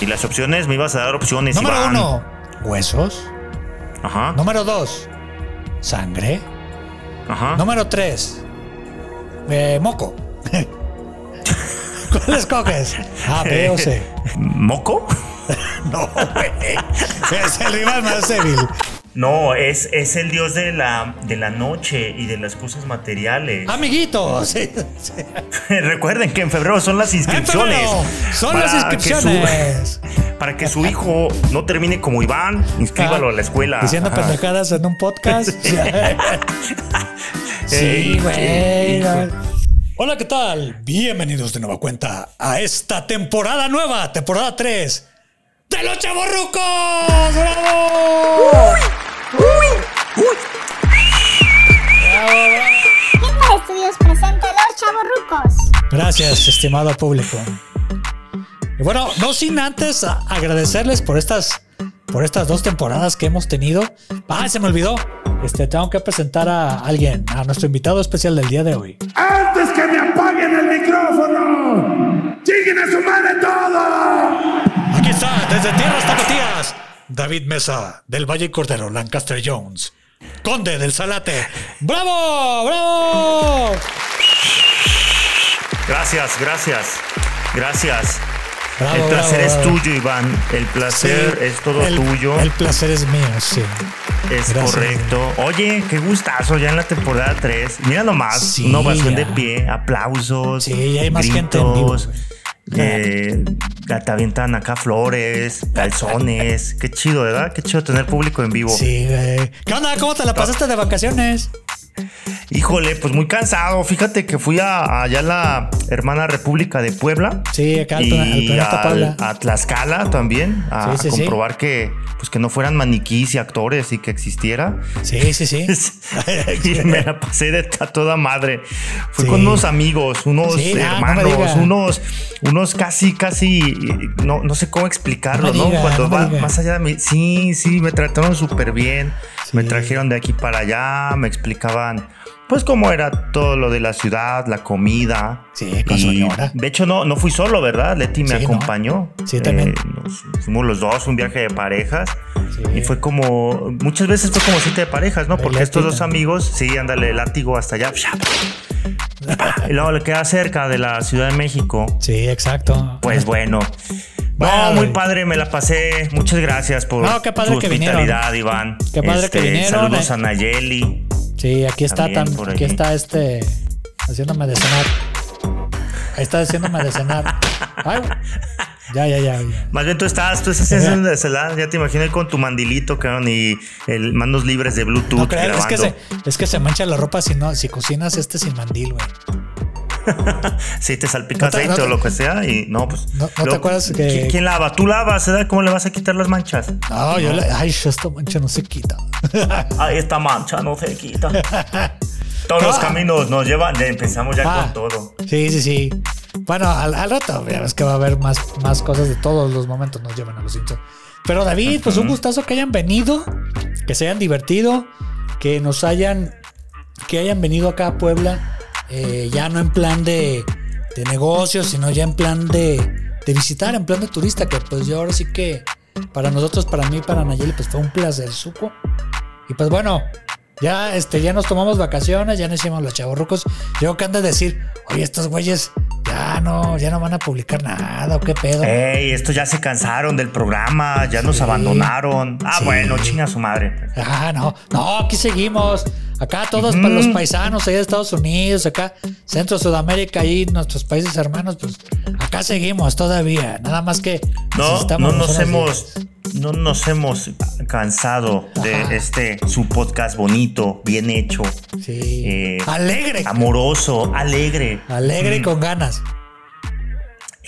Y las opciones, me ibas a dar opciones. Número Iván. uno, huesos. Ajá. Número dos, sangre. Ajá. Número tres, eh, moco. ¿Cuál escoges? A, B o C. ¿Moco? No, güey. Es el rival más débil. No, es, es el dios de la, de la noche y de las cosas materiales. Amiguitos. Recuerden que en febrero son las inscripciones. febrero son las que inscripciones. su- para que su hijo no termine como Iván, inscríbalo a la escuela. Diciendo Ajá. pendejadas en un podcast. sí, Ey, güey. Hola, ¿qué tal? Bienvenidos de nueva cuenta a esta temporada nueva, temporada 3 de los Chavorrucos. ¡Bravo! Hilma Estudios presenta Los Chavorrucos. Gracias, estimado público. Y bueno, no sin antes agradecerles por estas, por estas dos temporadas que hemos tenido. Ah, se me olvidó. Este, tengo que presentar a alguien, a nuestro invitado especial del día de hoy. ¡Antes que me apaguen el micrófono! ¡Chinguen a su madre todo! Aquí está, desde Tierras Tapatías, David Mesa, del Valle Cordero, Lancaster Jones, Conde del Salate. ¡Bravo! ¡Bravo! Gracias, gracias, gracias. Bravo, el placer bravo, es bravo. tuyo, Iván. El placer Sí, es todo el- tuyo. El placer es mío, sí. es gracias. correcto. Oye, qué gustazo ya en la temporada 3. Mira nomás, Sí, una ovación ya. de pie, aplausos. Sí, hay más gente en vivo, gritos, eh, te avientan acá flores, calzones. Qué chido, ¿verdad? Qué chido tener público en vivo. Sí, güey. ¿Qué onda? ¿Cómo te la pasaste de vacaciones? Híjole, pues muy cansado. Fíjate que fui a, allá a la hermana República de Puebla. Sí, acá y al al- Puebla. a Tlaxcala también a, Sí, sí, comprobar que pues que no fueran maniquís y actores y que existiera. Sí, sí, sí. y me la pasé de a toda madre. Fui con unos amigos unos no hermanos unos unos casi casi no, no sé cómo explicarlo No diga, cuando no va más allá de mí. Sí sí me trataron súper bien me trajeron de aquí para allá me explicaban pues cómo era todo lo de la ciudad, la comida. Sí, con Y, señora. De hecho, no, no fui solo, ¿verdad? Leti me Sí, ¿no? acompañó. Sí, también. Eh, nos fuimos los dos, un viaje de parejas. Sí. Y fue como, muchas veces fue como siete de parejas, ¿no? Porque estos dos amigos, sí, ándale, látigo hasta allá. Y luego le queda cerca de la Ciudad de México. Sí, exacto. Pues bueno. Bueno, no, muy padre, me la pasé. Muchas gracias por No, qué padre tu que vinieron. hospitalidad, Iván. Este, Qué padre que vinieron, Saludos eh. a Nayeli. Sí, aquí está aquí allí. está este haciéndome de cenar. Ahí está haciéndome de cenar. Ay, ya, ya, ya, ya. Más bien tú estás, tú estás haciendo de celular, ya te imagino ahí con tu mandilito, cabrón, y el manos libres de Bluetooth No creas, es que, se, es que se mancha la ropa si no, si cocinas este sin mandil, güey. Si te salpica No te- aceite no te- o lo que sea, y no, pues. No- no te acuerdas que- ¿quién, lava? Tú lavas, ¿verdad? ¿Cómo le vas a quitar las manchas? No, yo le, ay, esta mancha no se quita. Ahí esta mancha no se quita. Todos los Ah. caminos nos llevan, empezamos ya Ah. con todo. Sí, sí, sí. Bueno, al, al rato ya ves que va a haber más, más cosas de todos los momentos nos llevan a los Simpsons. Pero David, pues un gustazo que hayan venido, que se hayan divertido, que nos hayan, que hayan venido acá a Puebla, eh, ya no en plan de, de negocios, sino ya en plan de, de visitar, en plan de turista, que pues yo ahora sí que para nosotros, para mí, para Nayeli, pues fue un placer suco. Y pues bueno, ya, este, ya nos tomamos vacaciones, ya no hicimos los chavorrucos. Yo que ando a decir, oye, estos güeyes ya no, ya no van a publicar nada, o qué pedo. Ey, estos ya se cansaron del programa, ya nos abandonaron. Ah, Sí. bueno, chinga su madre. Ah, no, no, aquí seguimos. Acá todos para los paisanos allá de Estados Unidos, acá Centro Sudamérica y nuestros países hermanos, pues acá seguimos todavía. Nada más que No, no nos hemos, días. no nos hemos cansado Ajá. de este su podcast bonito, bien hecho, Sí. eh, alegre. amoroso, alegre. Alegre y Mm, con ganas.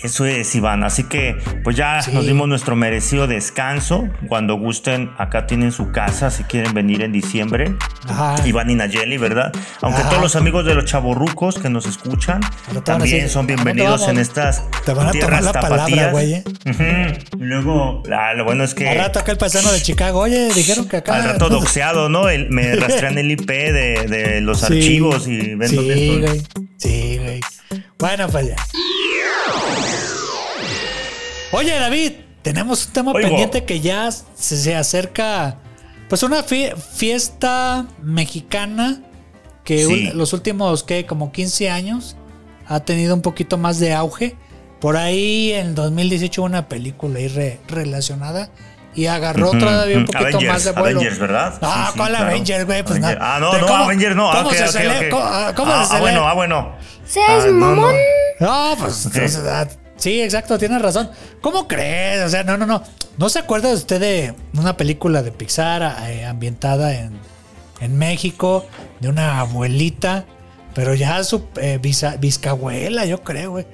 Eso es, Iván. Así que, pues ya Sí. nos dimos nuestro merecido descanso. Cuando gusten, acá tienen su casa si quieren venir en diciembre. Ajá. Iván y Nayeli, ¿verdad? Aunque Ajá. todos los amigos de los chavorrucos que nos escuchan también decir, son ¿a dónde bienvenidos en estas Te van a tomar tierras la palabra, tapatías. güey, ¿eh? Luego, ah, lo bueno es que Al rato acá el paisano de Chicago, oye, dijeron que acá. al rato doxeado, ¿no? El- me rastrean el IP de, de los Sí. archivos y ven dónde Sí, estoy. güey. Sí, güey. Bueno, pues ya. Oye, David, tenemos un tema Oigo. pendiente que ya se, se acerca. Pues una fie- fiesta mexicana que Sí. los últimos, ¿qué? Como 15 años ha tenido un poquito más de auge. Por ahí en 2018 hubo una película ahí re- relacionada y agarró todavía un poquito Avengers, más de vuelo. Avengers, ¿verdad? Ah, Sí, sí, ¿cuál claro. Avengers, güey? Pues Avengers. nada. Ah, no, ¿De no, cómo- Avengers no. ¿Cómo se ok, cele- ok. ¿Cómo, ah, cómo ah, se ah, bueno, ah, bueno. ¿Seas Ah, no, no. No, pues entonces, ah, sí, exacto, tienes razón. ¿Cómo crees? O sea, no, no, no. ¿No se acuerda usted de una película de Pixar eh, ambientada en, en México de una abuelita, pero ya su eh, yo creo, güey?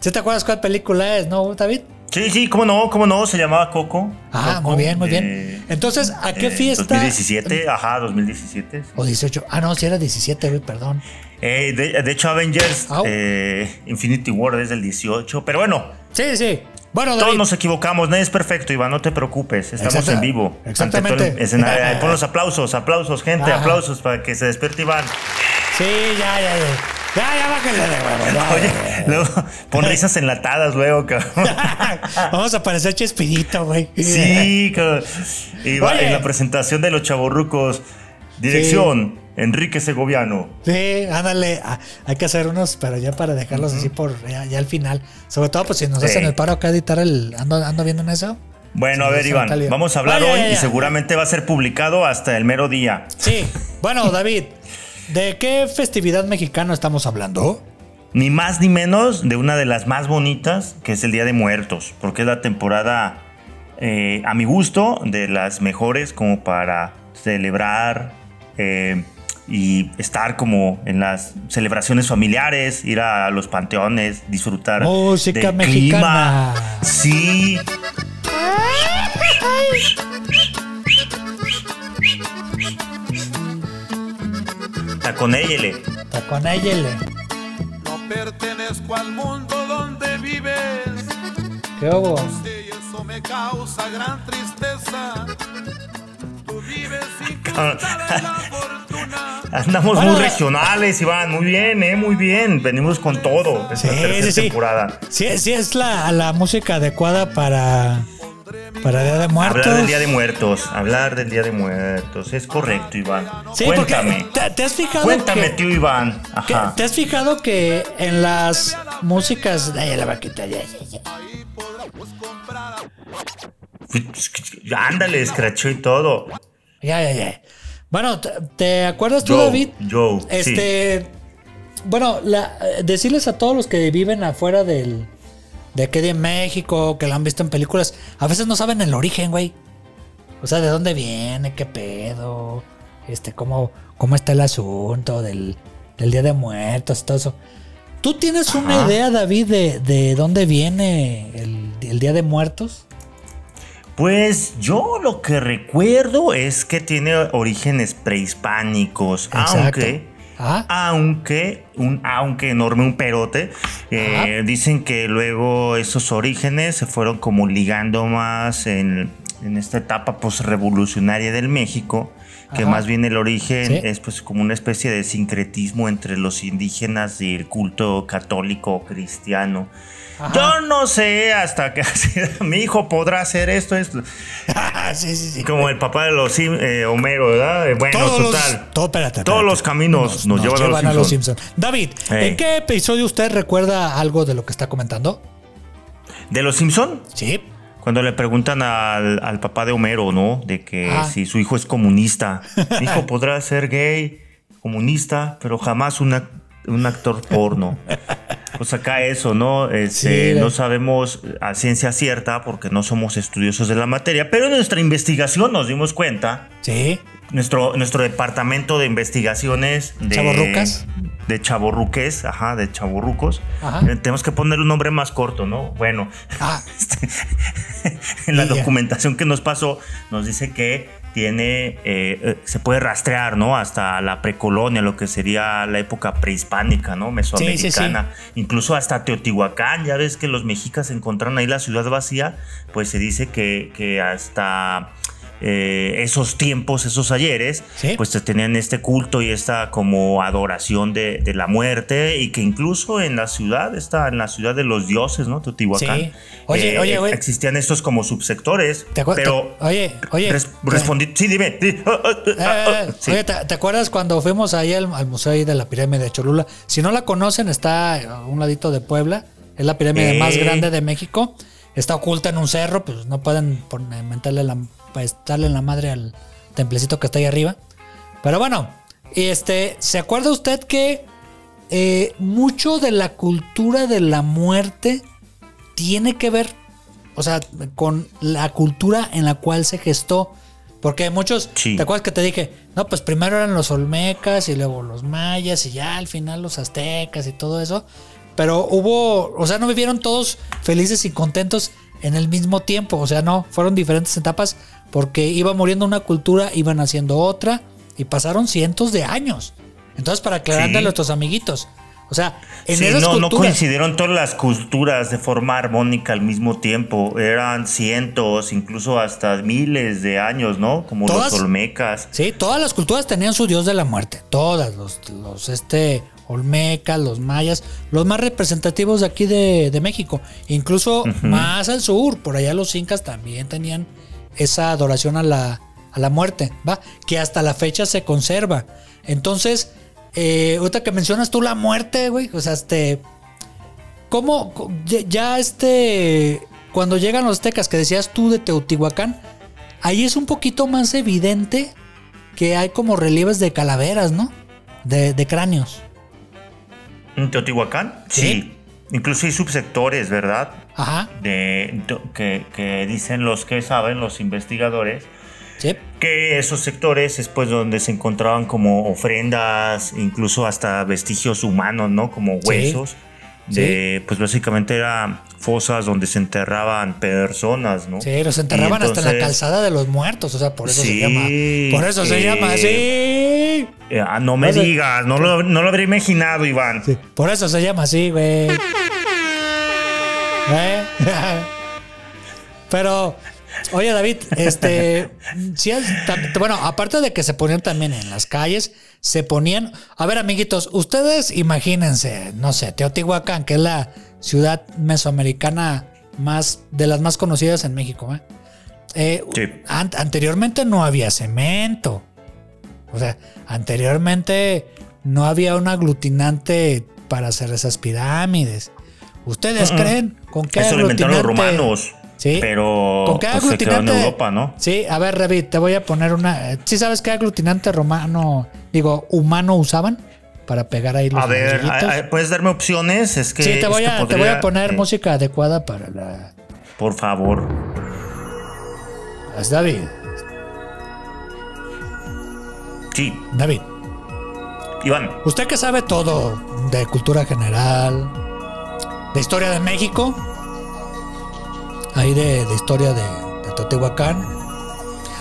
¿Sí te acuerdas cuál película es, no, David? Sí, sí, cómo no, cómo no, se llamaba Coco. Ah, Coco, muy bien, muy bien. Entonces, ¿a qué eh, fiesta? 2017, ajá, 2017. O 18. Ah, no, si era 17, güey, perdón. Eh, de, de hecho, Avengers eh, Infinity War es del 18. Pero bueno, Sí, sí. Bueno, todos nos equivocamos. Nadie es perfecto, Iván. No te preocupes. Estamos Exacta- en vivo. Ante exactamente. todo el escenario. Eh, Pon los aplausos, aplausos, gente, Ajá. aplausos para que se despierte Iván. Sí, ya, ya, ya. Ya, ya, bájale de huevo. ya, Oye, ya, luego pon risas enlatadas luego, cabrón. Vamos a parecer Chespirito, güey. Sí, cabrón. Iván, Oye. en la presentación de los chavorrucos. Dirección, Enrique Segoviano. Sí, ándale. ah, Hay que hacer unos, pero ya para dejarlos así por ya, ya al final. Sobre todo, pues si nos Sí. hacen el paro acá a editar el. Ando, ando viendo en eso. Bueno, a ver, Iván, vamos a hablar hoy ya, y seguramente va a ser publicado hasta el mero día. Sí. Bueno, David, ¿de qué festividad mexicana estamos hablando? Ni más ni menos de una de las más bonitas, que es el Día de Muertos, porque es la temporada, eh, a mi gusto, de las mejores como para celebrar eh, y estar como en las celebraciones familiares, ir a los panteones, disfrutar Música del mexicana. clima. Sí, con Ayele. No pertenezco al mundo donde vives ¿Qué hubo? y eso me causa gran tristeza. Tú vives sin la fortuna. Andamos Bueno, muy la- regionales, Iván. Muy bien, eh, muy bien. Venimos con todo esta Sí, tercera sí, sí. temporada. Sí, sí es la, la música adecuada para, para Día de Muertos. Hablar del Día de Muertos. Hablar del Día de Muertos. Es correcto, Iván. Sí, Cuéntame. te, te has fijado Cuéntame, que, tío Iván. que- Ajá. te has fijado que en las músicas ay, la vaquita, ya, ya, ya. Ándale, escrachó y todo. Ya, ya, ya. Bueno, ¿te, acuerdas tú, Joe, David? Joe, Este. Bueno, la- eh, decirles a todos los que viven afuera del. De aquí de México, que lo han visto en películas, a veces no saben el origen, güey. O sea, de dónde viene, qué pedo, este, cómo, cómo está el asunto del, del Día de Muertos y todo eso. ¿Tú tienes una Ajá. idea, David, de, de dónde viene el, el Día de Muertos? Pues yo lo que recuerdo es que tiene orígenes prehispánicos, Exacto. aunque, Aunque, un aunque enorme, un perote, eh, dicen que luego esos orígenes se fueron como ligando más en, en esta etapa posrevolucionaria del México, que Ajá. más bien el origen Sí. es pues como una especie de sincretismo entre los indígenas y el culto católico cristiano. Ajá. Yo no sé hasta que mi hijo podrá hacer esto, esto. sí, sí, sí. Como el papá de los eh, Homero, ¿verdad? Eh, Bueno, todos total. Los, todo, espérate, Todos los caminos nos, llevan, a los Simpsons. Simpsons. David. ¿en qué episodio usted recuerda algo de lo que está comentando? ¿De los Simpson? Sí. Cuando le preguntan al, al papá de Homero, ¿no? De que Ah. si su hijo es comunista. Mi hijo podrá ser gay, comunista, pero jamás una- un actor porno. Pues acá eso, ¿no? Este, Sí, no sabemos a ciencia cierta porque no somos estudiosos de la materia, pero en nuestra investigación nos dimos cuenta Sí. Nuestro, nuestro departamento de investigaciones de ¿Chavorrucas? De chaborruques, ajá, de chaborrucos. Ajá. Eh, Tenemos que poner un nombre más corto, ¿no? Bueno, Ah, este, en la documentación que nos pasó, nos dice que tiene, eh, eh, se puede rastrear, ¿no? Hasta la precolonia, lo que sería la época prehispánica, ¿no? Mesoamericana. Incluso hasta Teotihuacán, ya ves que los mexicas encontraron ahí la ciudad vacía, pues se dice que, que hasta eh, esos tiempos, esos ayeres, Sí. pues te tenían este culto y esta como adoración de, de la muerte y que incluso en la ciudad, está en la ciudad de los dioses, ¿no? Teotihuacán. Sí. Oye, eh, oye, güey. Existían estos como subsectores, ¿Te pero... te- oye, oye, res- respondí, sí, dime. sí, Eh. Oye, ¿te, te acuerdas cuando fuimos ahí al, al museo ahí de la pirámide de Cholula? Si no la conocen, está a un ladito de Puebla. Es la pirámide más grande de México. Está oculta en un cerro, pues no pueden mentarle la, pues, darle en la madre al templecito que está ahí arriba. Pero bueno, este, ¿se acuerda usted que eh, mucho de la cultura de la muerte tiene que ver, o sea, con la cultura en la cual se gestó? Porque muchos, Sí. ¿te acuerdas que te dije? No, pues primero eran los olmecas y luego los mayas y ya al final los aztecas y todo eso. Pero hubo, o sea, no vivieron todos felices y contentos en el mismo tiempo. O sea, no, fueron diferentes etapas porque iba muriendo una cultura, iban haciendo otra y pasaron cientos de años. Entonces, para aclararle Sí. a nuestros amiguitos. O sea, en Sí, esas no, no coincidieron todas las culturas de forma armónica al mismo tiempo. Eran cientos, incluso hasta miles de años, ¿no? Como Todas- los olmecas. Sí, todas las culturas tenían su dios de la muerte. Todas, los, los este, olmecas, los mayas, los más representativos de aquí de, de México. Incluso más al sur, por allá los incas también tenían esa adoración a la, a la muerte, ¿va? Que hasta la fecha se conserva. Entonces, eh, ahorita que mencionas tú la muerte, güey, o sea, este... ¿Cómo? ya- este... Cuando llegan los aztecas que decías tú de Teotihuacán, ahí es un poquito más evidente que hay como relieves de calaveras, ¿no? De, de cráneos. ¿En Teotihuacán? Sí. Sí. Incluso hay subsectores, ¿verdad? Ajá. De, de- que, que dicen los que saben, los investigadores, Sí. que esos sectores es pues donde se encontraban como ofrendas, incluso hasta vestigios humanos, ¿no? Como huesos. De, pues básicamente eran fosas donde se enterraban personas, ¿no? Sí, los enterraban Y hasta en la entonces- calzada de los muertos. O sea, por eso se Sí, llama. Por eso se eh, llama así. Eh, ah, no me digas, no lo, no lo habría imaginado, Iván. Por eso se llama así, güey. ¿Eh? Pero, oye, David, este. es bueno, aparte de que se ponían también en las calles, se ponían. A ver, amiguitos, ustedes imagínense, no sé, Teotihuacán, que es la ciudad mesoamericana más de las más conocidas en México, ¿eh? Eh, Sí. an- anteriormente no había cemento. O sea, anteriormente no había un aglutinante para hacer esas pirámides. ¿Ustedes creen con qué Eso lo inventaron los aglutinante? romanos. Sí. Pero ¿Con qué pues, se quedó en aglutinante? Europa, ¿no? Sí, a ver, Revit, te voy a poner una. eh, ¿Sí sabes qué aglutinante romano, digo, humano usaban para pegar ahí los A ver, a- a- ¿puedes darme opciones? Es que. sí, te voy, a, te voy a poner eh, música adecuada para la. Por favor. Es David. Sí, David. Iván. Usted que sabe todo de cultura general, de historia de México, ahí de, de historia de, de Teotihuacán.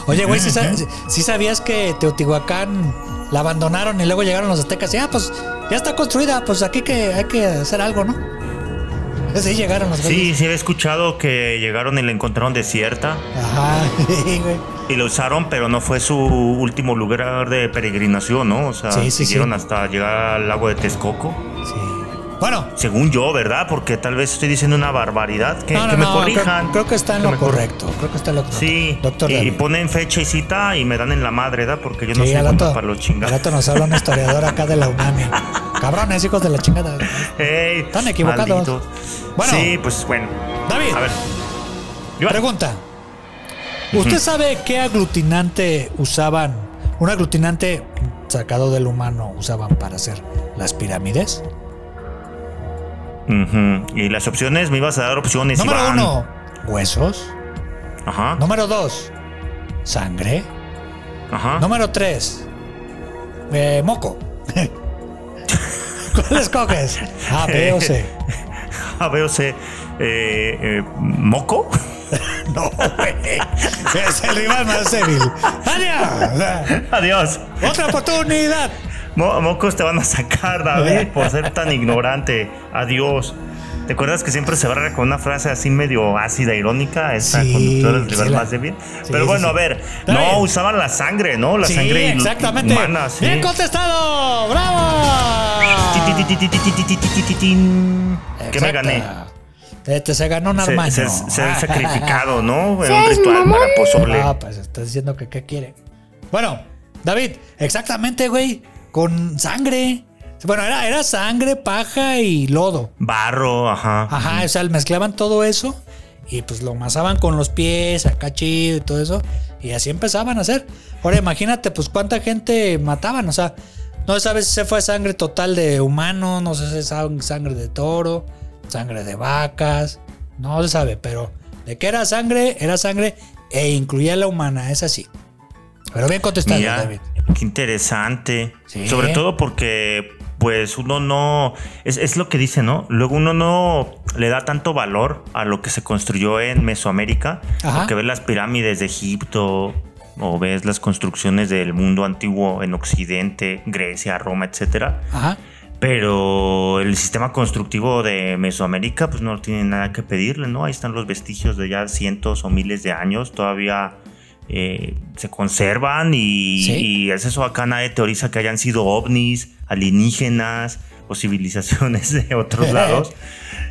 Oye, güey, ¿sí, sa- sí sabías que Teotihuacán la abandonaron y luego llegaron los aztecas y ah, pues ya está construida, pues aquí que hay que hacer algo, ¿no? Sí, llegaron los Sí, sí había escuchado que llegaron y la encontraron desierta Ajá, güey. y la usaron, pero no fue su último lugar de peregrinación, ¿no? O sea, Sí, sí, siguieron hasta llegar al lago de Texcoco. Sí. Bueno, Según yo, ¿verdad? Porque tal vez estoy diciendo una barbaridad. Que, no, no, que me no, corrijan. Creo, creo que está en Que lo cor- correcto. Creo que está en lo correcto. Sí, doctor. y, y ponen fecha y cita y me dan en la madre, ¿verdad? Porque yo no Sí, al rato, para los al chingados. rato nos habla un historiador acá de la UNAMI. Cabrones, hijos de la chingada. Ey, Están equivocados. Bueno. sí, pues bueno. David, A ver. Pregunta. ¿Usted sabe qué aglutinante usaban? Un aglutinante sacado del humano usaban para hacer las pirámides. Y las opciones, me ibas a dar opciones, Número Iván. uno, huesos. Ajá. Número dos, sangre. Ajá. Número tres, eh, moco. ¿Cuál escoges? A, B o C. A ver, C. Eh, eh, ¿Moco? No, güey. Es el rival más débil. ¡Adiós! Adiós. ¡Otra oportunidad! mocos te van a sacar, David, por ser tan ignorante. Adiós. ¿Te acuerdas que siempre se barra con una frase así medio ácida, irónica? Esta sí, conductora del rival más de bien. Sí, Pero bueno, a ver, no, bien. usaban la sangre, ¿no? La sangre exactamente. humana. ¡Bien contestado! ¡Bravo! Qué me gané. Este se ganó un armaño. Se, se, sacrificado, ¿no? En un ritual mamón? Ah, pues estás diciendo que qué quiere. Bueno, David, exactamente, güey. Con sangre. Bueno, era, era sangre, paja y lodo. Barro, ajá. Ajá, o sea, mezclaban todo eso y pues lo amasaban con los pies, acá chido y todo eso. Y así empezaban a hacer. Ahora imagínate, pues cuánta gente mataban. O sea, no se sabe si se fue sangre total de humano, no sé si es sang- sangre de toro, sangre de vacas. No se sabe, pero de qué era sangre, era sangre e incluía la humana, es así. Pero bien contestado, David. Qué interesante. Sí. Sobre todo porque, pues, uno no. Es, es lo que dice, ¿no? Luego uno no le da tanto valor a lo que se construyó en Mesoamérica. Ajá. Porque ves las pirámides de Egipto o ves las construcciones del mundo antiguo en Occidente, Grecia, Roma, etcétera. Ajá. Pero el sistema constructivo de Mesoamérica, pues no tiene nada que pedirle, ¿no? Ahí están los vestigios de ya cientos o miles de años, todavía eh, se conservan y, Sí. y es eso, acá nadie teoriza que hayan sido ovnis, alienígenas o civilizaciones de otros lados.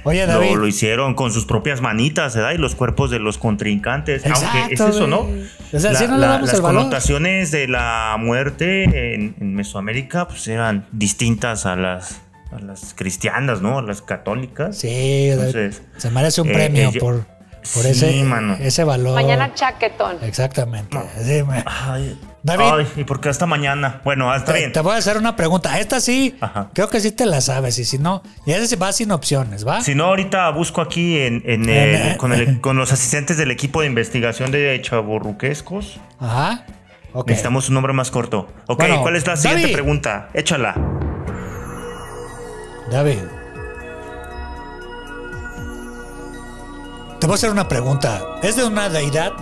Oye, Lo, David. lo hicieron con sus propias manitas, ¿verdad? Y los cuerpos de los contrincantes. Aunque es eso, ¿no? O sea, La- sí no le la- damos las el valor. connotaciones de la muerte en, en Mesoamérica pues eran distintas a las, a las cristianas, ¿no? A las católicas. Sí. Entonces, se merece un eh, premio eh, por, por Sí, ese, mano. ese valor. Mañana chaquetón. Exactamente. Sí, me- Ay, David. ay, ¿y por qué hasta mañana? Bueno, hasta te, bien. te voy a hacer una pregunta. Esta sí, Ajá. creo que sí te la sabes. Y si no, y esa sí va sin opciones, ¿va? Si no, ahorita busco aquí en, en el- con, el- con los asistentes del equipo de investigación de chaborruquescos. Ajá. Ok. Necesitamos un nombre más corto. Ok, Bueno, ¿cuál es la siguiente David. pregunta? Échala. David. Te voy a hacer una pregunta. Es de una deidad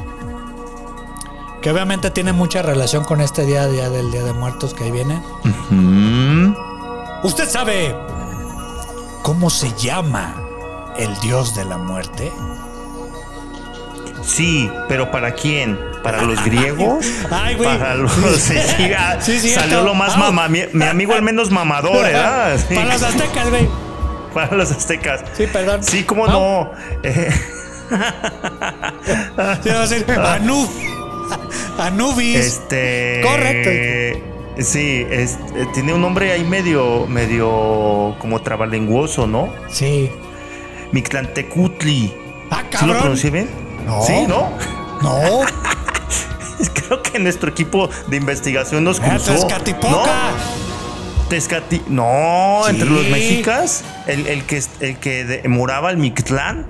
que obviamente tiene mucha relación con este día, día del Día de Muertos que ahí viene. ¿Usted sabe cómo se llama el dios de la muerte? Sí, pero ¿para quién? ¿Para los griegos? Ay, güey. Para los. Sí, Sí, cierto. salió lo más mamá. Mi, mi amigo el menos mamador, ¿verdad? Sí, Para los aztecas, güey. para los aztecas. Sí, perdón. Sí, cómo no. Eh, Va a Anubis. este. Correcto. Sí, es- eh, tiene un nombre ahí medio, medio como trabalenguoso, ¿no? Sí. Mictlantecutli. Ah, ¿Sí lo pronuncié bien? No. Sí, ¿no? No. Creo que nuestro equipo de investigación nos cruzó. Tezcatipoca. ¿No? Tezcati- No, Sí. entre los mexicas, el, el que, el que de- moraba el Mictlán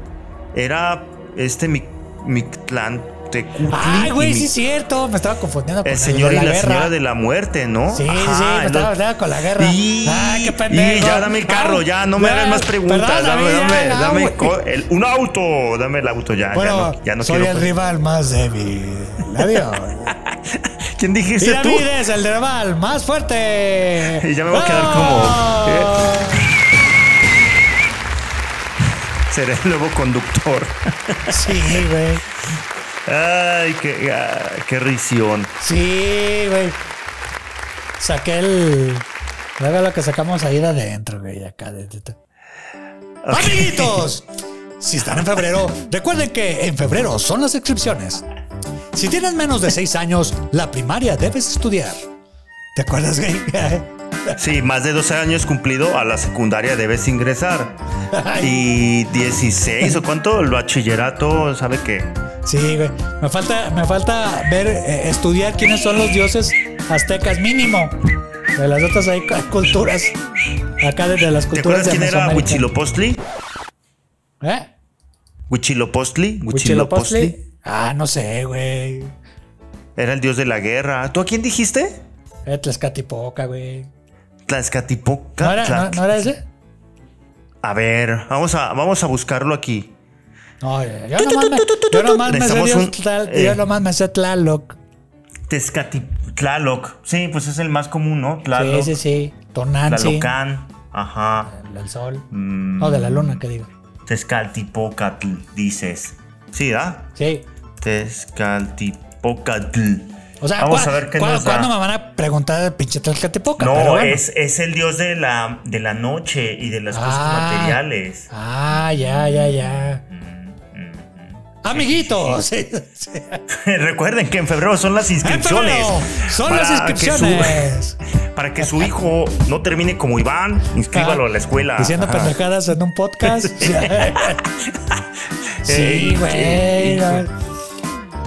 era este Mic- Mictlán Tecutli. Ay, güey, y sí es cierto. Me estaba confundiendo con El señor de y la guerra. señora de la muerte, ¿no? Sí, sí, sí, Ajá, me estaba, estaba con la guerra. Y, Ay, qué pendejo. y ya dame el carro, Ay, ya, no me hagas más preguntas. perdón, dame, dame, ya, dame el- un auto, dame el auto ya. Bueno, ya no, ya no soy quiero. el rival más débil. Adiós. ¿Quién y dijiste tú? David es el rival más fuerte. Y ya me voy a quedar como, ¿eh? Seré el nuevo conductor. Sí, güey. Ay, qué, ah, qué risión. Sí, güey. Saqué el. Luego lo que sacamos ahí de adentro, güey, acá. De, de- de- Amiguitos, si están en febrero, recuerden que en febrero son las inscripciones. Si tienes menos de 6 años, la primaria debes estudiar. ¿Te acuerdas, güey? Sí, más de 12 años cumplido a la secundaria debes ingresar. Y 16 o cuánto, el bachillerato, ¿sabe qué? Sí, güey. Me falta, me falta ver, eh, estudiar quiénes son los dioses aztecas mínimo. De las otras hay cu- culturas. Acá desde las ¿Te culturas acuerdas de quién era. Huitzilopochtli? ¿Eh? Huitzilopochtli. ¿Huitzilopochtli? Ah, no sé, güey. Era el dios de la guerra. ¿Tú a quién dijiste? Era Tlaxcatipoca, güey. Tlaxcatipoca. ¿No era, no, Tlax- no era ese? A ver, vamos a, vamos a buscarlo aquí. No, yo nomás me, yo nomás me sé Necesitamos Dios un- Tlal- eh. yo nomás me sé Tlaloc. Tezcati... Tlaloc. Sí, pues es el más común, ¿no? Sí, Tlaloc. sí, sí. Tonantzin. Tlalocan. Ajá. El sol. Mm. No, de la luna, que digo. Tezcaltipocatl, dices. Sí, ¿ah? Sí. Tezcaltipocatl. O sea, Vamos ¿cuá- a ver qué nos da. ¿cuándo me van a preguntar el pinche Tlaxcaltepoca? No, Pero bueno. es, es el dios de la, de la noche y de las cosas Ah. materiales. Ah, ya, ya, ya. Amiguitos. sí, sí. Recuerden que en febrero son las inscripciones. son las que inscripciones. su- para que su hijo no termine como Iván, inscríbalo a la escuela. Diciendo Ajá. pendejadas en un podcast. sí, Ey, güey. ey,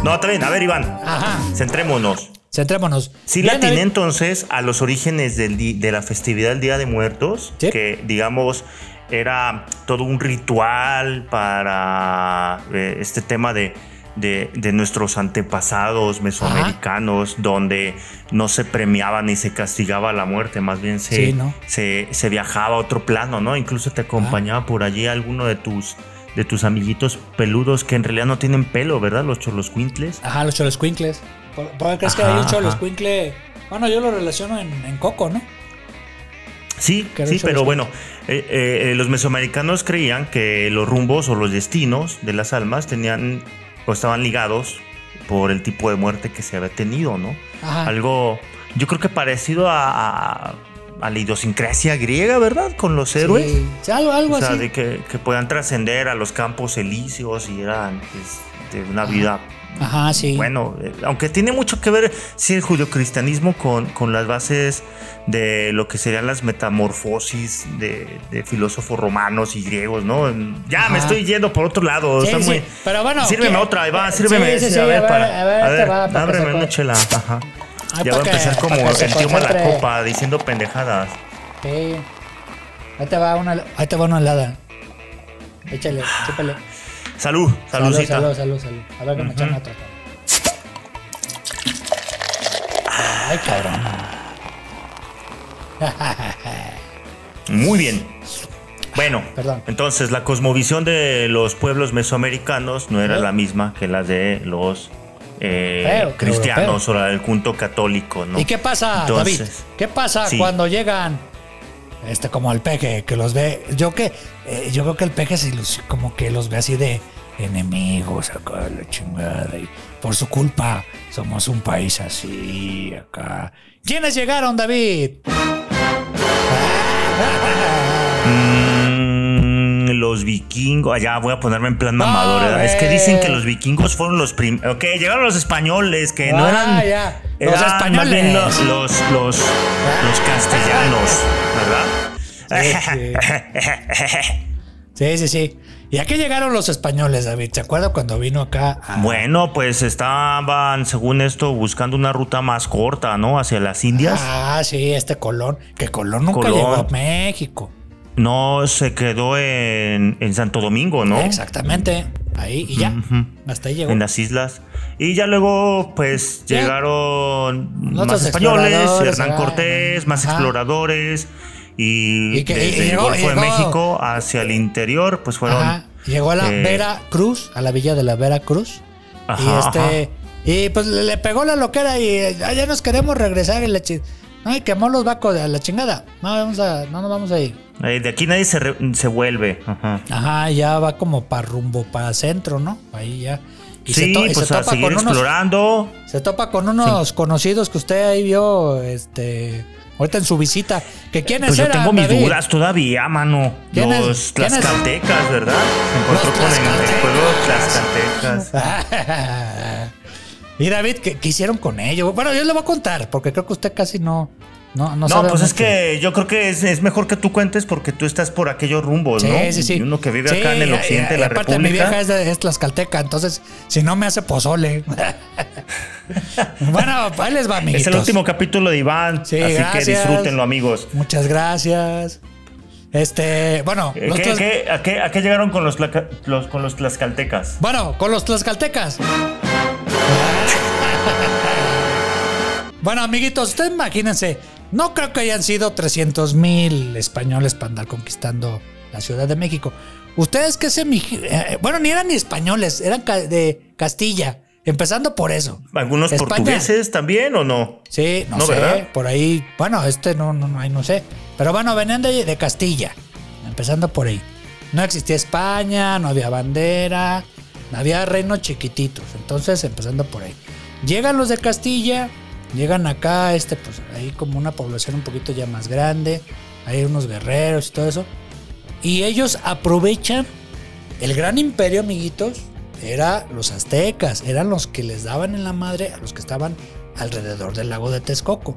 No, está bien. A ver, Iván, Ajá. centrémonos. Centrémonos. Sí, Bien, la David. entonces a los orígenes del de la festividad del Día de Muertos, Sí. que digamos era todo un ritual para eh, este tema de, de- de nuestros antepasados mesoamericanos, donde no se premiaba ni se castigaba la muerte, más bien se, Sí, ¿no? se, se viajaba a otro plano, ¿no? Incluso te acompañaba por allí alguno de tus, de tus amiguitos peludos que en realidad no tienen pelo, ¿verdad? Los choloscuintles. Ajá, los choloscuincles. ¿Por, qué crees que hay un choloscuincle? Bueno, yo lo relaciono en, en Coco, ¿no? Sí, sí, pero bueno, eh, eh, los mesoamericanos creían que los rumbos o los destinos de las almas tenían o estaban ligados por el tipo de muerte que se había tenido, ¿no? Ajá. Algo, yo creo que parecido a, a- a la idiosincrasia griega, ¿verdad? Con los héroes. Sí, algo, algo o sea, así. de que, que puedan trascender a los campos elíseos y eran pues, de una vida Ajá, sí. bueno, eh, aunque tiene mucho que ver, sí, el judeocristianismo con, con las bases de lo que serían las metamorfosis de, de filósofos romanos y griegos, ¿no? Ya Ajá. me estoy yendo por otro lado. Sí, está sí, muy- pero bueno, Sírveme ¿qué? otra, Iván, Sí, sírveme. sí, sí, sí, a a ver, ver, para, a ver, a ver, ábreme una chela. Ajá. Ay, ya va a empezar como el tío. Malacopa diciendo pendejadas. Sí. Ahí te va una, ahí te va una helada. Échale, chúpale. Salud, Salud, saludcita. salud, salud, salud. A ver que me echan otra. Ay, cabrón. Muy bien. Bueno, Perdón. entonces la cosmovisión de los pueblos mesoamericanos no era la misma que la de los eh, cristianos europeo. o del culto católico, ¿no? ¿Y qué pasa, Entonces, David? ¿Qué pasa sí. cuando llegan? Este, como el peje, que los ve. Yo que, eh, yo creo que el peje se ilus- como que los ve así de enemigos acá, la chingada. Y por su culpa, somos un país así, acá. ¿Quiénes llegaron, David? mm, los vikingos, allá voy a ponerme en plan mamador. Es que dicen que los vikingos fueron los primeros. Ok, llegaron los españoles, que no Ah, eran. ya. Los eran más españoles. bien los, los, los, los castellanos, ¿verdad? Sí, sí, sí. ¿Y a qué llegaron los españoles, David? ¿Se acuerda cuando vino acá? a- Bueno, pues estaban, según esto, buscando una ruta más corta, ¿no? Hacia las Indias. Ah, sí, este Colón. Que Colón nunca Colón. llegó a México. No se quedó en, en Santo Domingo, ¿no? Exactamente. Ahí y ya. Hasta ahí llegó. En las islas. Y ya luego, pues, Ya. llegaron más españoles, Hernán Cortés, más ajá. exploradores. Y, Y que- desde y el llegó- Golfo de llegó- México hacia el interior, pues fueron. Ajá. Llegó a la eh, Vera Cruz, a la villa de la Vera Cruz. y Ajá, este. Y pues le, pegó la loquera y "Ah, ya nos queremos regresar. Y le chi- No, y quemó los vacos a la chingada. No, vamos a, no nos vamos a ir. Eh, de aquí nadie se, re- se vuelve. Ajá. Ajá, ya va como para rumbo, para centro, ¿no? Ahí ya. Y sí, y pues a seguir unos, explorando. se topa con unos conocidos que usted ahí vio, este, ahorita en su visita. ¿Que quiénes Pues yo tengo mis David? dudas todavía, mano. ¿Quiénes- Los tlaxcaltecas, ¿verdad? Se encontró con el, pueblo tlaxcaltecas. tlaxcaltecas. y David, ¿qué, qué hicieron con ellos? Bueno, yo le voy a contar, porque creo que usted casi no, no, no, No, pues es que yo creo que es, es mejor que tú cuentes porque tú estás por aquellos rumbos, Sí, ¿no? sí, sí. Y uno que vive Sí, acá en el y- occidente y- de la y aparte, mi República. vieja es, de, es tlaxcalteca, entonces, si no me hace pozole. bueno, ahí les va, amiguitos. Es el último capítulo de Iván, Sí, así que disfrútenlo, amigos. Muchas gracias. Este, bueno, Eh, los ¿Qué, tlas- qué- a, qué, a qué llegaron con los- con los tlaxcaltecas? bueno, con los tlaxcaltecas. bueno, amiguitos, ustedes imagínense, no creo que hayan sido 300 mil españoles para andar conquistando la Ciudad de México. Ustedes que se... mi- eh, bueno, ni eran ni españoles, eran de Castilla, empezando por eso. ¿Algunos España. portugueses también o no? Sí, no, No, sé, ¿verdad? por ahí, bueno, este no, no, no, no sé. Pero bueno, venían de, de Castilla, empezando por ahí. no existía España, no había bandera, había reinos chiquititos. Entonces, empezando por ahí. Llegan los de Castilla, llegan acá, este, pues ahí como una población un poquito ya más grande, hay unos guerreros y todo eso. Y ellos aprovechan el gran imperio, amiguitos, era los aztecas, eran los que les daban en la madre a los que estaban alrededor del lago de Texcoco.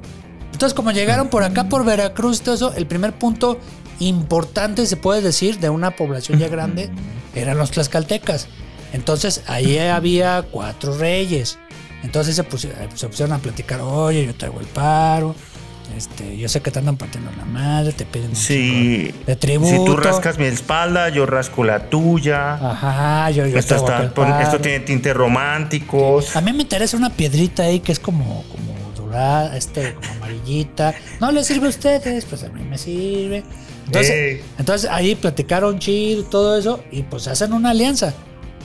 Entonces, como llegaron por acá, por Veracruz y todo eso, el primer punto importante, se puede decir, de una población ya grande, eran los tlaxcaltecas. Entonces, ahí había cuatro reyes. Entonces se pusieron, se pusieron a platicar, oye, yo traigo el paro, este, yo sé que te andan partiendo la madre, te piden un Sí. chingo de tributo. Si tú rascas mi espalda, yo rasco la tuya. Ajá, yo, yo esto, está- esto tiene tintes románticos. A mí me interesa una piedrita ahí que es como, como dorada, este, como amarillita. No le sirve a ustedes, pues a mí me sirve. Entonces, entonces ahí platicaron chido todo eso y pues hacen una alianza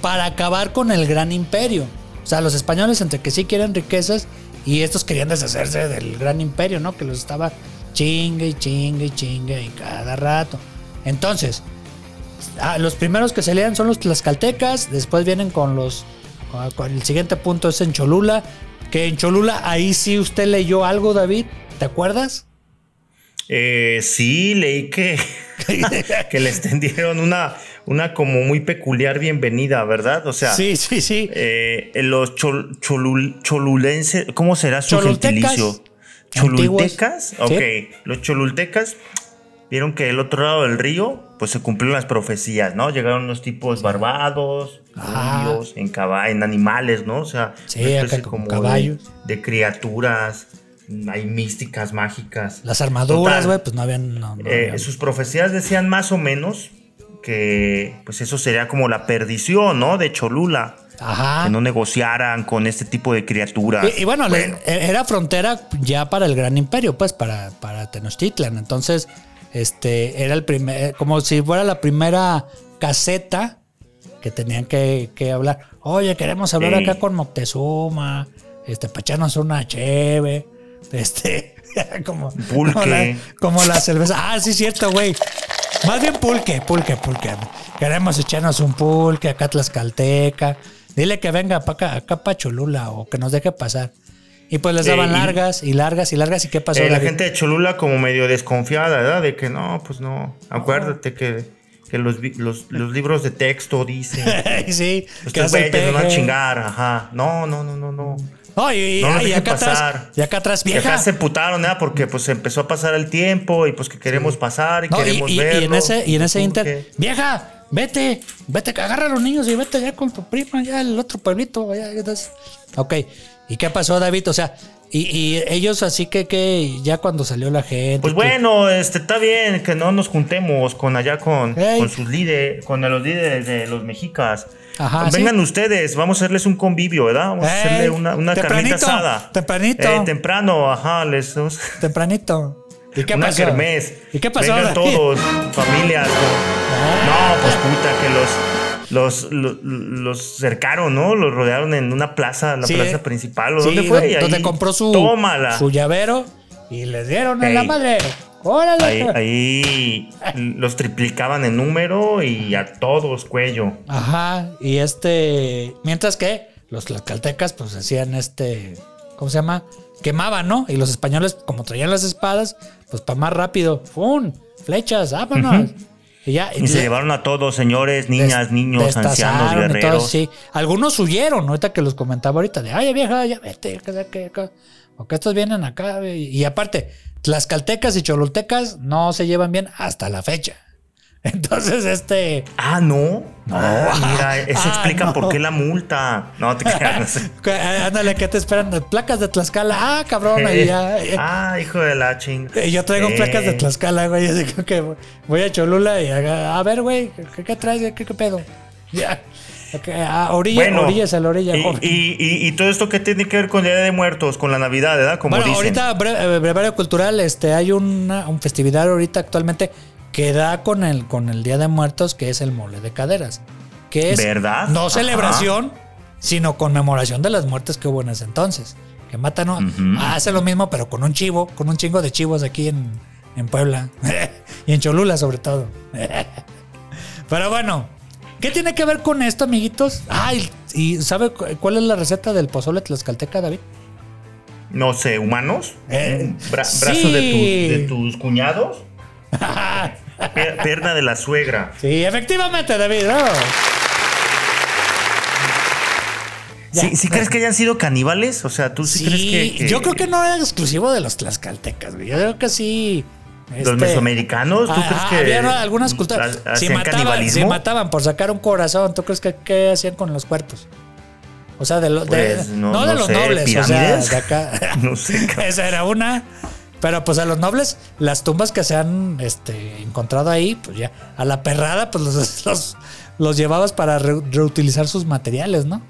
para acabar con el gran imperio. O sea, los españoles entre que sí quieren riquezas y estos querían deshacerse del gran imperio, ¿no? Que los estaba chingue y chingue y chingue y cada rato. Entonces, ah, los primeros que se lean son los tlaxcaltecas, después vienen con los... el siguiente punto es en Cholula, que en Cholula ahí sí usted leyó algo, David, ¿te acuerdas? Eh, sí, leí que, que les tendieron una, una como muy peculiar bienvenida, ¿verdad? O sea, sí, sí, sí. eh, los chol- cholul- cholulenses, ¿cómo será su Cholultecas. gentilicio? Antiguos. ¿Cholultecas? Sí. Ok, los cholultecas vieron que del otro lado del río, pues se cumplieron las profecías, ¿no? Llegaron unos tipos barbados, Ah. rubios, en, en animales, ¿no? O sea, Sí, acá como de- caballos. De, criaturas, hay místicas, mágicas. Las armaduras, güey, pues no habían... no- no Eh, habían- sus profecías decían más o menos que pues eso sería como la perdición, ¿no? De Cholula. Ajá. Que no negociaran con este tipo de criaturas. Y, y bueno, le- era frontera ya para el Gran Imperio, pues, para, para Tenochtitlan. Entonces, este, era el primer, como si fuera la primera caseta que tenían que, que hablar. Oye, queremos hablar Ey. acá con Moctezuma, este, para echarnos una cheve, este, como, como la, como la cerveza. Ah, sí, cierto, güey. Más bien pulque, pulque, pulque. Queremos echarnos un pulque acá Tlaxcalteca. Dile que venga para acá, acá pa' Cholula o que nos deje pasar. Y pues les Eh, daban largas y largas y largas. ¿Y qué pasó? Eh, la gente de Cholula como medio desconfiada, ¿verdad? De que no, pues no. Acuérdate que, que los, los, los libros de texto dicen. sí, que nos van a chingar, ajá. No, no, no, no, no. No, y, No nos y acá pasar. atrás, y acá atrás, Y acá vieja. se putaron, ¿eh? Porque pues empezó a pasar el tiempo y pues que queremos pasar y No, queremos y- y en ese, y en ese ¿Por inter, qué? vieja, vete, vete, agarra a los niños y vete ya con tu prima, ya el otro pueblito. Ya, ya. Ok, ¿y qué pasó, David? O sea, y, y ellos así que, que ya cuando salió la gente. Pues bueno, este está bien que no nos juntemos con allá con, con sus líderes, con los líderes de los mexicas. Ajá, Vengan sí. ustedes, vamos a hacerles un convivio, ¿verdad? Vamos a hacerle una, una carnita asada. tempranito. Eh, temprano, ajá, les Tempranito. ¿Y qué una pasó? kermés. ¿Y qué pasó? Vengan todos, familias. No, pues puta, que los, los, los, los cercaron, ¿no? Los rodearon en una plaza, la Sí, plaza principal. ¿o sí, ¿Dónde fue? donde, donde compró su, Tómala. su llavero y le dieron en la madre. ¡Órale! Ahí, ahí los triplicaban en número y a todos cuello. Ajá, y este, mientras que los tlaxcaltecas pues hacían este, ¿cómo se llama? Quemaban, ¿no? Y los españoles como traían las espadas, pues para más rápido, ¡fum! Flechas, vámonos. Y Y se le- llevaron a todos, señores, niñas, des- niños, ancianos, todo, guerreros. sí. Algunos huyeron, ahorita que los comentaba ahorita, de ay vieja, ya vete, que, porque estos vienen acá. Y, y aparte, tlaxcaltecas y cholultecas no se llevan bien hasta la fecha. Entonces, este. Ah, no. Ah, mira, eso Ah, explica no. por qué la multa. No te creas. Eh, Ándale, ¿qué te esperan? Placas de Tlaxcala. Ah, cabrón, ahí ya. eh. ah, hijo de la ching. Yo traigo Eh, placas de Tlaxcala, güey. Así que- que voy a Cholula y haga, a ver, güey, ¿qué, qué traes? ¿Qué, qué pedo? Ya. A orilla, Bueno, orillas a la orilla, y, y- y- y todo esto que tiene que ver con el Día de Muertos, con la Navidad, ¿verdad? Como bueno, dicen. ahorita, bre- eh, brevario cultural, este, hay una, un festividad ahorita actualmente que da con el, con el Día de Muertos, que es el mole de caderas. Que es ¿Verdad? no Ajá. celebración, sino conmemoración de las muertes que hubo en ese entonces. Que matan, ¿no? Ujú. hace lo mismo, pero con un chivo, con un chingo de chivos aquí en, en Puebla. y en Cholula, sobre todo. Pero bueno, ¿qué tiene que ver con esto, amiguitos? Ay, ¿y sabe cu- cuál es la receta del pozole tlaxcalteca, David? No sé, humanos. Eh, Bra- sí. Brazo de, tu- de tus cuñados. Perna de la suegra. sí, efectivamente, David. bravo. Ya. ¿Sí, sí crees que hayan sido caníbales? O sea, ¿tú sí, Sí, crees que, que yo creo que no era exclusivo de los tlaxcaltecas, güey. Yo creo que sí. los este, mesoamericanos? ¿Tú ah, crees que había algunas culturas. Si mataban, si mataban por sacar un corazón, ¿tú crees que qué hacían con los cuerpos? O sea, de, lo- de- Pues, no, no- de los sé, nobles, o sea, de acá. No sé. Esa era una. Pero pues a los nobles, las tumbas que se han este, encontrado ahí, pues ya, a la perrada, pues los, los, los llevabas para re- reutilizar sus materiales, ¿no?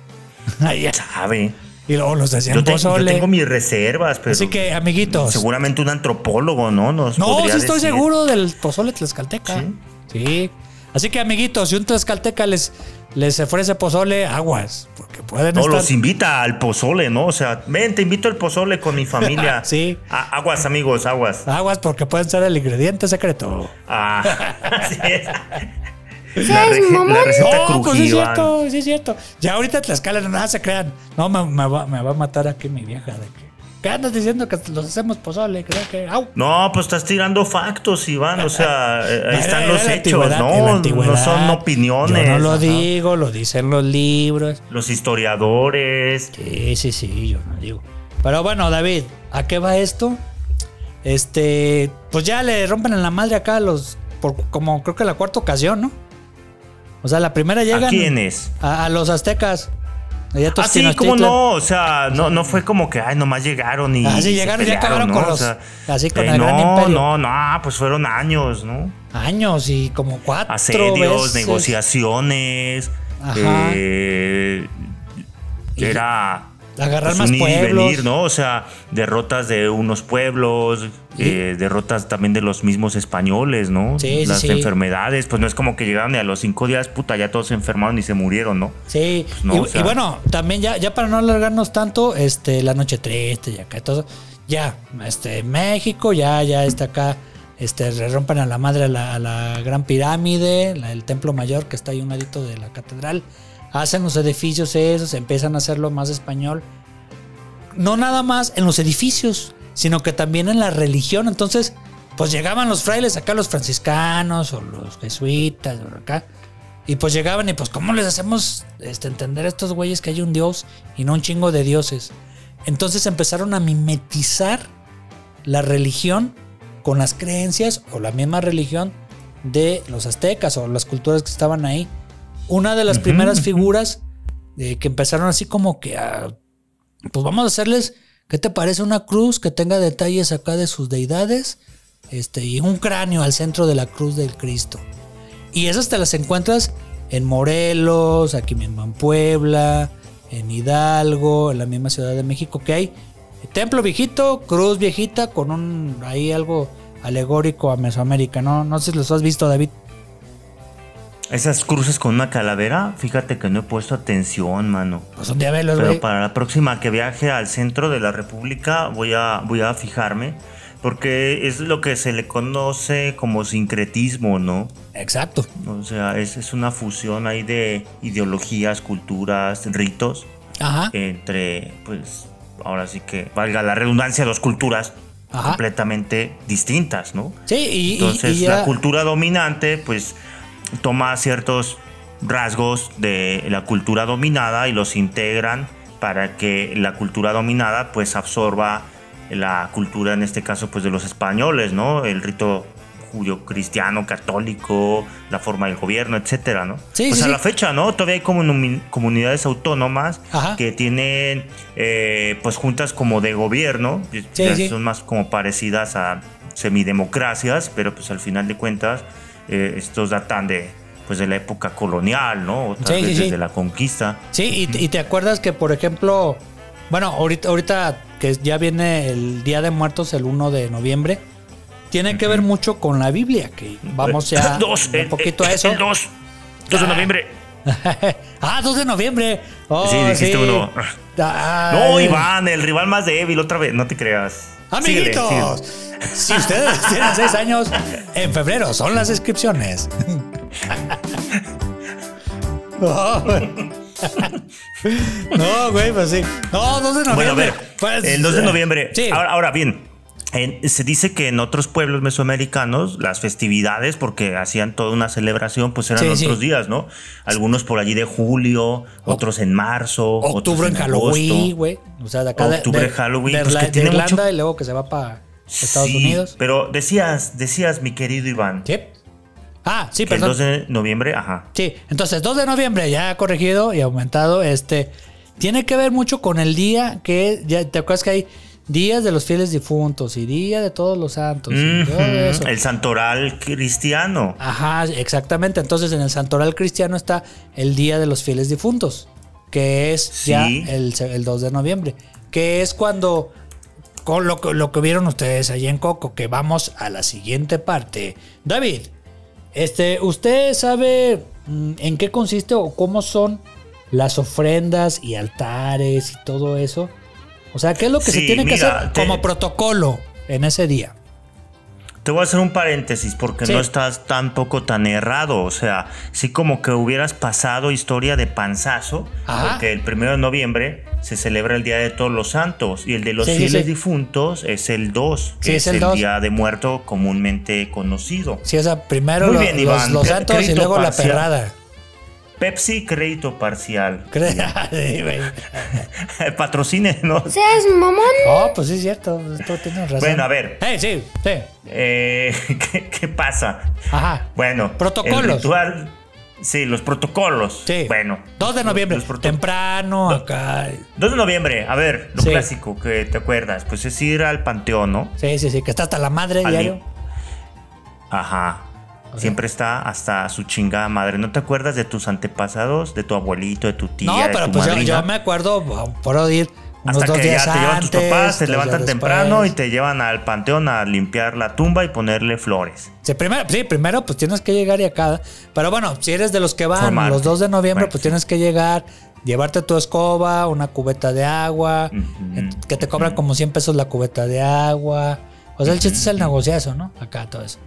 Ahí ya. Sabe. y luego los hacían Yo, te- yo tengo mis reservas, pero. Así que, amiguitos. Seguramente un antropólogo, ¿no? Nos No, sí estoy decir. seguro del pozole tlaxcalteca. ¿Sí? Sí. Así que, amiguitos, si un tlaxcalteca les, les ofrece pozole, aguas. Porque pueden No, estar. los invita al pozole, ¿no? O sea, ven, te invito al pozole con mi familia. Sí. A- aguas, amigos, aguas. Aguas porque pueden ser el ingrediente secreto. Ah, así es. ¿Seas La, la receta No, pues sí es crujida. cierto, sí es cierto. Ya ahorita Tlaxcala, nada se crean. No, me, me va, me va a matar aquí mi vieja de que. ¿Qué andas diciendo que los hacemos pozole? Creo que. ¡Au! No, pues estás tirando factos, Iván. O sea, eh, ahí están los hechos, ¿no? No son opiniones. Yo no lo ajá. digo, lo dicen los libros. Los historiadores. Sí, sí, sí, yo no digo. Pero bueno, David, ¿a qué va esto? Este, pues ya le rompen en la madre acá a los, por, como creo que la cuarta ocasión, ¿no? O sea, la primera llegan ¿A quiénes? a, a los aztecas. Allá Ah, sí, cómo no, o sea, no, no fue como que, ay, nomás llegaron y. Ah, sí, se llegaron, ya pelearon, acabaron ¿no? con O los- sea, así con eh, el no, gran imperio. No, no, pues fueron años, ¿no? Años y como cuatro Asedios, veces. negociaciones. Ajá. eh, Y- era. Agarrar pues, más un ir y pueblos. venir, ¿no? O sea, derrotas de unos pueblos, eh, derrotas también de los mismos españoles, ¿no? Sí, sí, Las sí. enfermedades, pues no es como que llegaron y a los cinco días, puta, ya todos se enfermaron y se murieron, ¿no? Sí, no, y, o sea- y bueno, también ya, ya para no alargarnos tanto, este, la noche triste y acá todo, ya, este, México, ya, ya está acá, este, le rompen a la madre a la, a la gran pirámide, la- el templo mayor que está ahí un ladito de la catedral, hacen los edificios esos, empiezan a hacerlo más español, no nada más en los edificios, sino que también en la religión, entonces, pues llegaban los frailes acá, los franciscanos o los jesuitas, acá, y pues llegaban y pues, ¿cómo les hacemos este, entender a estos güeyes que hay un dios y no un chingo de dioses? Entonces empezaron a mimetizar la religión con las creencias o la misma religión de los aztecas o las culturas que estaban ahí. Una de las primeras figuras eh, que empezaron así como que a, pues vamos a hacerles, ¿qué te parece una cruz que tenga detalles acá de sus deidades? Este, y un cráneo al centro de la cruz del Cristo. Y esas te las encuentras en Morelos, aquí mismo en Puebla, en Hidalgo, en la misma Ciudad de México, que hay templo viejito, cruz viejita, con un ahí algo alegórico a Mesoamérica. No, no sé si los has visto, David. Esas cruces con una calavera, fíjate que no he puesto atención, mano. Pues un día velos, Pero para la próxima que viaje al centro de la República voy a, voy a fijarme. Porque es lo que se le conoce como sincretismo, ¿no? Exacto. O sea, es, es una fusión ahí de ideologías, culturas, ritos Ajá. entre, pues, ahora sí que valga la redundancia, dos culturas Ajá. completamente distintas, ¿no? Sí, y, y- Entonces, y ya- la cultura dominante, pues, toma ciertos rasgos de la cultura dominada y los integran para que la cultura dominada, pues, absorba la cultura, en este caso, pues, de los españoles, ¿no? El rito judío-cristiano, católico, la forma del gobierno, etcétera, ¿no? Sí, pues sí, a sí. la fecha, ¿no? Todavía hay comuni- comunidades autónomas Ajá. que tienen, eh, pues, juntas como de gobierno, ya son más como parecidas a semidemocracias, pero pues al final de cuentas eh, estos datan de pues de la época colonial, ¿no? O tal Sí, vez sí, desde la conquista. Sí, y, y te acuerdas que, por ejemplo, bueno, ahorita, ahorita que ya viene el Día de Muertos, el 1 de noviembre, tiene que ver mucho con la Biblia, que vamos ya Dos, un el- poquito a el- eso. El 2, 2 de noviembre. ah, 2 de noviembre. Oh, Sí, dijiste uno. Ay. No, Iván, el rival más débil, otra vez, no te creas. Síguele, Amiguitos, síguele. si ustedes tienen 6 años, en febrero son las inscripciones. No, güey. No, güey, pues sí. No, 2 de noviembre. Bueno, a ver, Pues, el 2 de noviembre. Sí. Ahora, ahora bien, en- se dice que en otros pueblos mesoamericanos las festividades, porque hacían toda una celebración, pues eran Sí, otros sí. días, ¿no? Algunos por allí de julio, otros en marzo, Octubre en Halloween, güey. O sea, de acá de- Octubre, de, Halloween, de pues, Irla- que de tiene Irlanda mucho- y luego que se va para Estados Sí, Unidos. Pero decías, decías, mi querido Iván, ¿Sí? Ah, sí, que el perdón. 2 de noviembre, ajá. Sí, entonces 2 de noviembre ya corregido y aumentado. Este tiene que ver mucho con el día que ya te acuerdas que hay días de los fieles difuntos y día de todos los santos y todo eso. El santoral cristiano. Ajá, exactamente. Entonces en el santoral cristiano está el día de los fieles difuntos, que es ya el, el 2 de noviembre, que es cuando con lo, que- lo que vieron ustedes allí en Coco, que vamos a la siguiente parte. David, este, ¿usted sabe mm, en qué consiste o cómo son las ofrendas y altares y todo eso? O sea, ¿qué es lo que se tiene que hacer te- como protocolo en ese día? Te voy a hacer un paréntesis porque Sí. no estás tampoco tan errado. O sea, sí como que hubieras pasado historia de panzazo. Ajá. Porque el primero de noviembre se celebra el Día de Todos los Santos y el de los Sí, fieles difuntos es el 2, que es, es el el, 2. Día de Muerto comúnmente conocido. Sí, o sea, primero Muy lo- bien, los, Iván. los santos y luego la perrada. Pepsi, crédito parcial. Patrocine, ¿no? Seas mamón. Oh, pues sí, es cierto. Tú tienes razón. Bueno, a ver. Eh, sí, sí. Eh, ¿qué, qué pasa? Ajá. Bueno, Protocolos. El ritual, sí, los protocolos. Sí. Bueno. 2 de noviembre. los Temprano, Do- acá. 2 de noviembre, a ver, lo Sí. clásico que te acuerdas, pues es ir al panteón, ¿no? Sí, sí, sí. Que está hasta la madre Al- diario. Ajá. Siempre está hasta su chingada madre. ¿No te acuerdas de tus antepasados, de tu abuelito, de tu tía, No, de pero tu pues yo, me acuerdo, por ir unos Hasta dos que días ya te llevan tus papás, te levantan temprano y te llevan al panteón a limpiar la tumba y ponerle flores. Sí, primero, sí, primero pues tienes que llegar y acá. Pero bueno, si eres de los que van Formarte. los 2 de noviembre, Bueno, pues sí. tienes que llegar, llevarte tu escoba, una cubeta de agua, eh, que te cobran como 100 pesos la cubeta de agua. O sea, el chiste es el negociazo, ¿no? Acá todo eso.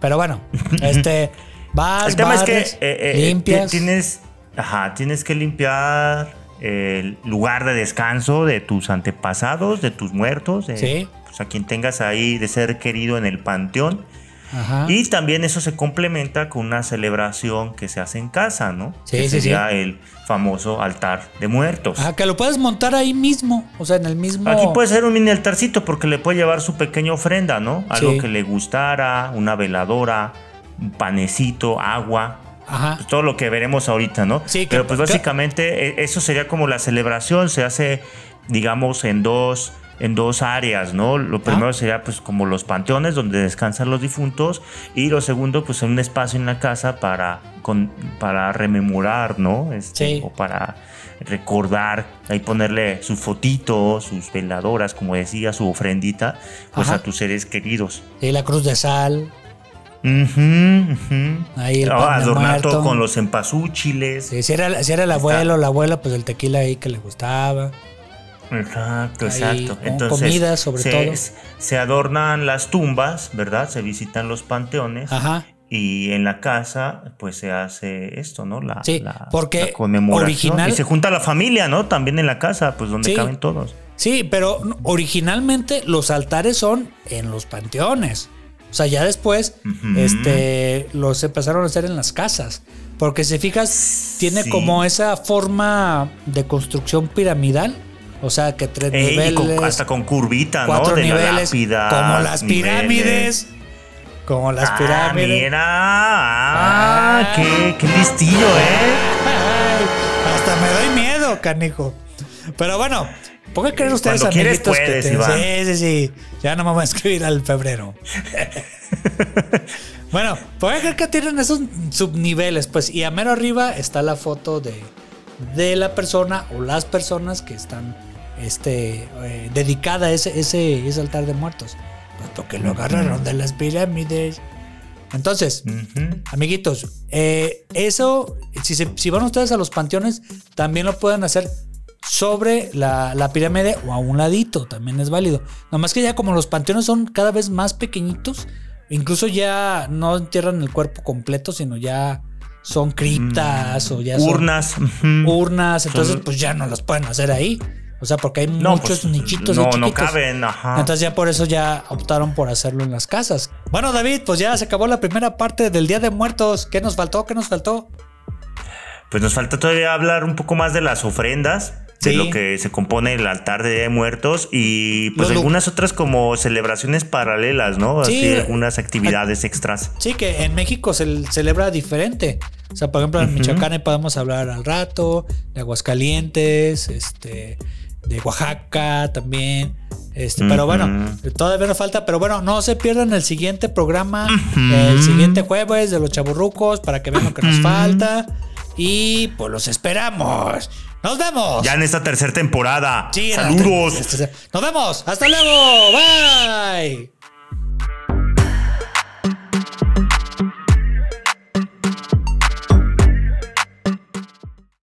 Pero bueno, este, vas, El tema es que eh, eh, limpias. ti- tienes, ajá, tienes que limpiar el lugar de descanso de tus antepasados, de tus muertos, de, Sí. pues, a quien tengas ahí de ser querido en el panteón. Ajá. Y también eso se complementa con una celebración que se hace en casa, ¿no? Sí, que sí, sí. sería el famoso altar de muertos. Ajá, que lo puedes montar ahí mismo. O sea, en el mismo. Aquí puede ser un mini altarcito porque le puede llevar su pequeña ofrenda, ¿no? Algo Sí. que le gustara, una veladora, un panecito, agua. Ajá. pues, todo lo que veremos ahorita, ¿no? Sí, que- Pero pues básicamente eh, eso sería como la celebración, se hace, digamos, en dos, en dos áreas, ¿no? Lo primero sería pues como los panteones donde descansan los difuntos y lo segundo pues en un espacio en la casa para, con, para rememorar, ¿no? Este, Sí. O para recordar, ahí ponerle sus fotitos, sus veladoras, como decía, su ofrendita, pues Ajá. a tus seres queridos. Y la cruz de sal. Ujú, ujú. Ahí el Ah, con los empasúchiles. Sí, si, era, si era el abuelo la abuela, pues el tequila ahí que le gustaba. Exacto, exacto. Entonces, comida, sobre se, todo. se adornan las tumbas, ¿verdad? Se visitan los panteones. Ajá. Y en la casa, pues se hace esto, ¿no? La, Sí, la- porque la conmemoración. original- Y se junta la familia, ¿no? También en la casa, pues donde Sí. caben todos. Sí, pero originalmente los altares son en los panteones. O sea, ya después este, los empezaron a hacer en las casas. Porque si fijas, tiene Sí. como esa forma de construcción piramidal. O sea, que tres Ey, niveles. con- hasta con curvita, cuatro ¿no? De la niveles. lápida, como las niveles. pirámides. Como las ah, pirámides. mira. Ah, Ah. qué, qué listillo, ¿eh? Hasta me doy miedo, canijo. Pero bueno, ¿por qué creen ustedes, Cuando quieres, amiguitos, puedes, que te- Iván. Sí, sí, sí. Ya no me voy a escribir al febrero. bueno, ¿por qué creen que tienen esos subniveles? Pues, y a mero arriba está la foto de, de la persona o las personas que están este, eh, dedicada a ese, ese, ese altar de muertos. Pues porque lo agarraron de las pirámides. Entonces. Amiguitos, eh, eso, si, se- si van ustedes a los panteones, también lo pueden hacer sobre la, la pirámide o a un ladito, también es válido. Nomás que ya como los panteones son cada vez más pequeñitos, incluso ya no entierran el cuerpo completo, sino ya son criptas o ya son Urnas. urnas, entonces pues ya no los pueden hacer ahí. O sea, porque hay No, muchos pues, nichitos no, no caben, ajá. Entonces ya por eso ya optaron por hacerlo en las casas. Bueno, David, pues ya se acabó la primera parte del Día de Muertos. ¿Qué nos faltó? ¿Qué nos faltó? Pues nos falta todavía hablar un poco más de las ofrendas, de lo que se compone el altar de Día de Muertos y pues Los algunas otras como celebraciones paralelas, ¿no? Así Sí. algunas actividades extras. Sí, que en México se celebra diferente. O sea, por ejemplo, en Michoacán podemos hablar al rato, de Aguascalientes, este, de Oaxaca también. Este, pero bueno, todavía nos falta, pero bueno, no se pierdan el siguiente programa, el siguiente jueves de los chaburrucos para que vean lo que nos falta. Y pues los esperamos. Nos vemos. Ya en esta tercera temporada. Sí, Saludos. Nos vemos. Hasta luego. Bye.